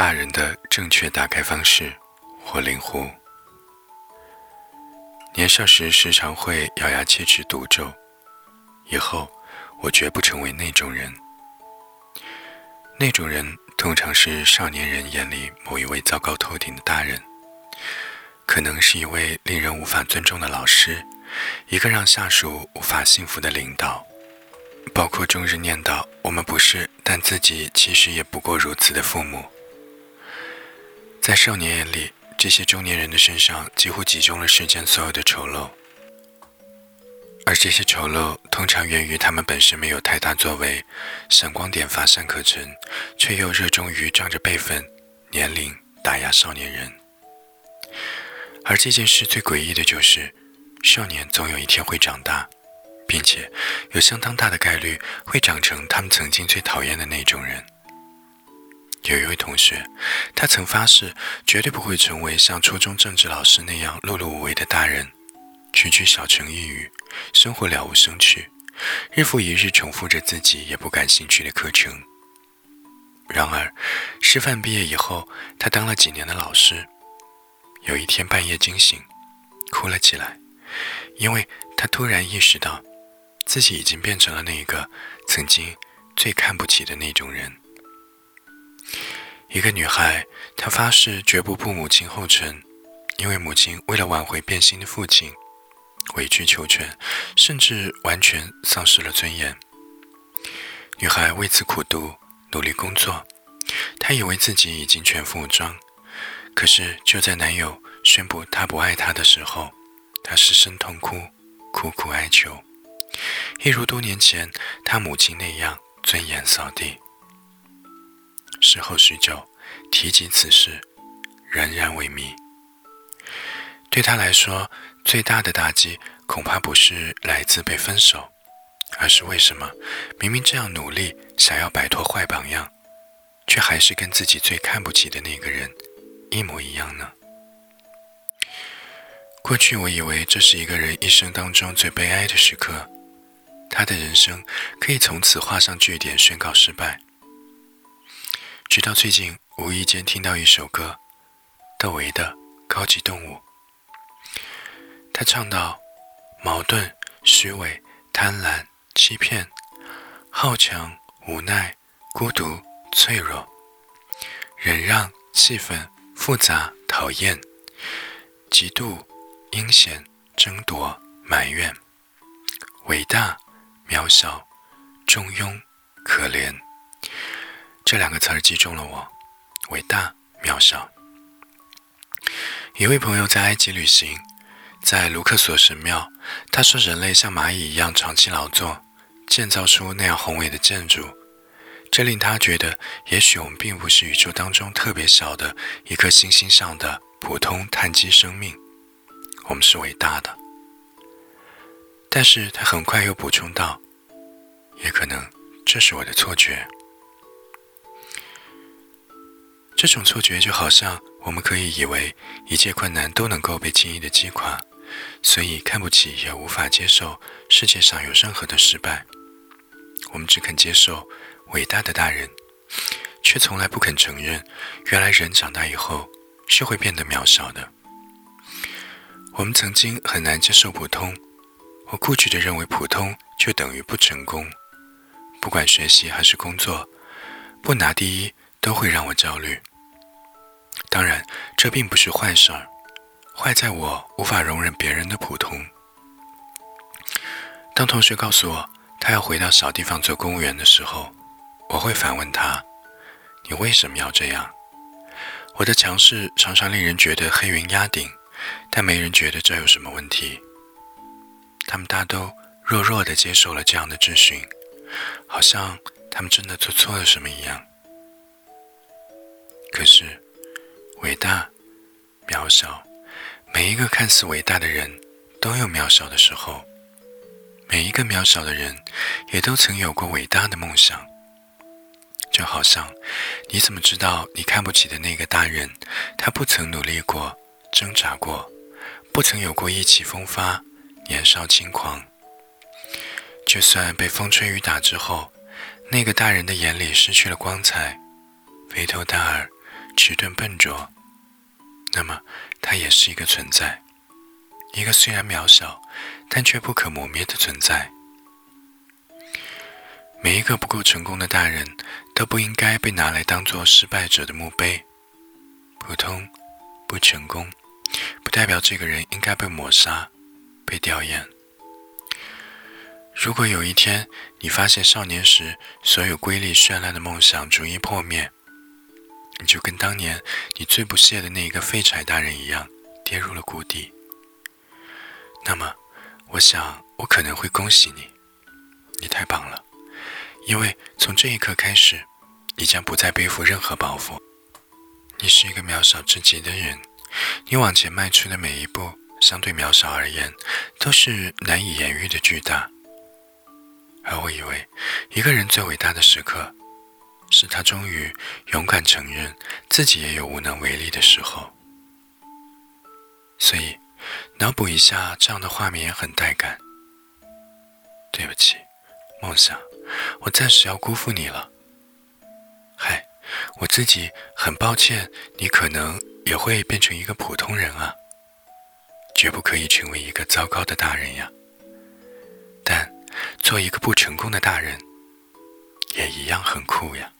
大人的正确打开方式，或灵狐。年少时时常会咬牙切齿赌咒，以后我绝不成为那种人。那种人通常是少年人眼里某一位糟糕透顶的大人，可能是一位令人无法尊重的老师，一个让下属无法信服的领导。包括终日念叨“我们不是”，但自己其实也不过如此的父母，在少年眼里，这些中年人的身上几乎集中了世间所有的丑陋，而这些丑陋通常源于他们本身没有太大作为，闪光点乏善可陈，却又热衷于仗着辈分、年龄打压少年人。而这件事最诡异的就是，少年总有一天会长大。并且有相当大的概率会长成他们曾经最讨厌的那种人。有一位同学，他曾发誓绝对不会成为像初中政治老师那样碌碌无为的大人，区区小城一语，生活了无生趣，日复一日重复着自己也不感兴趣的课程。然而，师范毕业以后，他当了几年的老师，有一天半夜惊醒，哭了起来，因为他突然意识到。自己已经变成了那个曾经最看不起的那种人。一个女孩，她发誓绝不步母亲后尘，因为母亲为了挽回变心的父亲，委曲求全，甚至完全丧失了尊严。女孩为此苦读，努力工作，她以为自己已经全副武装。可是就在男友宣布他不爱她的时候，她失声痛哭，苦苦哀求。一如多年前她母亲那样尊严扫地。事后许久，提及此事，仍然未迷。对他来说，最大的打击恐怕不是来自被分手，而是为什么明明这样努力，想要摆脱坏榜样，却还是跟自己最看不起的那个人一模一样呢？过去我以为这是一个人一生当中最悲哀的时刻。他的人生可以从此画上句点，宣告失败。直到最近无意间听到一首歌，窦唯的《高级动物》。他唱到：“矛盾、虚伪、贪婪、欺骗、好强、无奈、孤独、脆弱、忍让、气愤、复杂、讨厌、嫉妒、阴险、争夺、埋怨、伟大。”渺小、中庸、可怜，这两个词儿击中了我。伟大、渺小。一位朋友在埃及旅行，在卢克索神庙，他说人类像蚂蚁一样长期劳作，建造出那样宏伟的建筑，这令他觉得，也许我们并不是宇宙当中特别小的一颗星星上的普通碳基生命，我们是伟大的。但是他很快又补充道：“也可能这是我的错觉。这种错觉就好像我们可以以为一切困难都能够被轻易的击垮，所以看不起也无法接受世界上有任何的失败。我们只肯接受伟大的大人，却从来不肯承认，原来人长大以后是会变得渺小的。我们曾经很难接受普通。”我固执地认为，普通就等于不成功。不管学习还是工作，不拿第一都会让我焦虑。当然，这并不是坏事儿，坏在我无法容忍别人的普通。当同学告诉我他要回到小地方做公务员的时候，我会反问他：“你为什么要这样？”我的强势常常令人觉得黑云压顶，但没人觉得这有什么问题。他们大都弱弱地接受了这样的质询，好像他们真的做错了什么一样。可是，伟大、渺小，每一个看似伟大的人都有渺小的时候；每一个渺小的人，也都曾有过伟大的梦想。就好像，你怎么知道你看不起的那个大人，他不曾努力过、挣扎过，不曾有过意气风发？年少轻狂，就算被风吹雨打之后，那个大人的眼里失去了光彩，肥头大耳，迟钝笨拙，那么他也是一个存在，一个虽然渺小，但却不可磨灭的存在。每一个不够成功的大人，都不应该被拿来当做失败者的墓碑。普通、不成功，不代表这个人应该被抹杀、被吊唁。如果有一天你发现少年时所有瑰丽绚烂的梦想逐一破灭，你就跟当年你最不屑的那一个废柴大人一样，跌入了谷底。那么，我想我可能会恭喜你，你太棒了。因为从这一刻开始，你将不再背负任何包袱。你是一个渺小至极的人，你往前迈出的每一步，相对渺小而言，都是难以言喻的巨大。而我以为，一个人最伟大的时刻，是他终于勇敢承认自己也有无能为力的时候。所以，脑补一下这样的画面也很带感。对不起，梦想。我暂时要辜负你了，嗨，我自己很抱歉，你可能也会变成一个普通人啊，绝不可以成为一个糟糕的大人呀。但做一个不成功的大人，也一样很酷呀。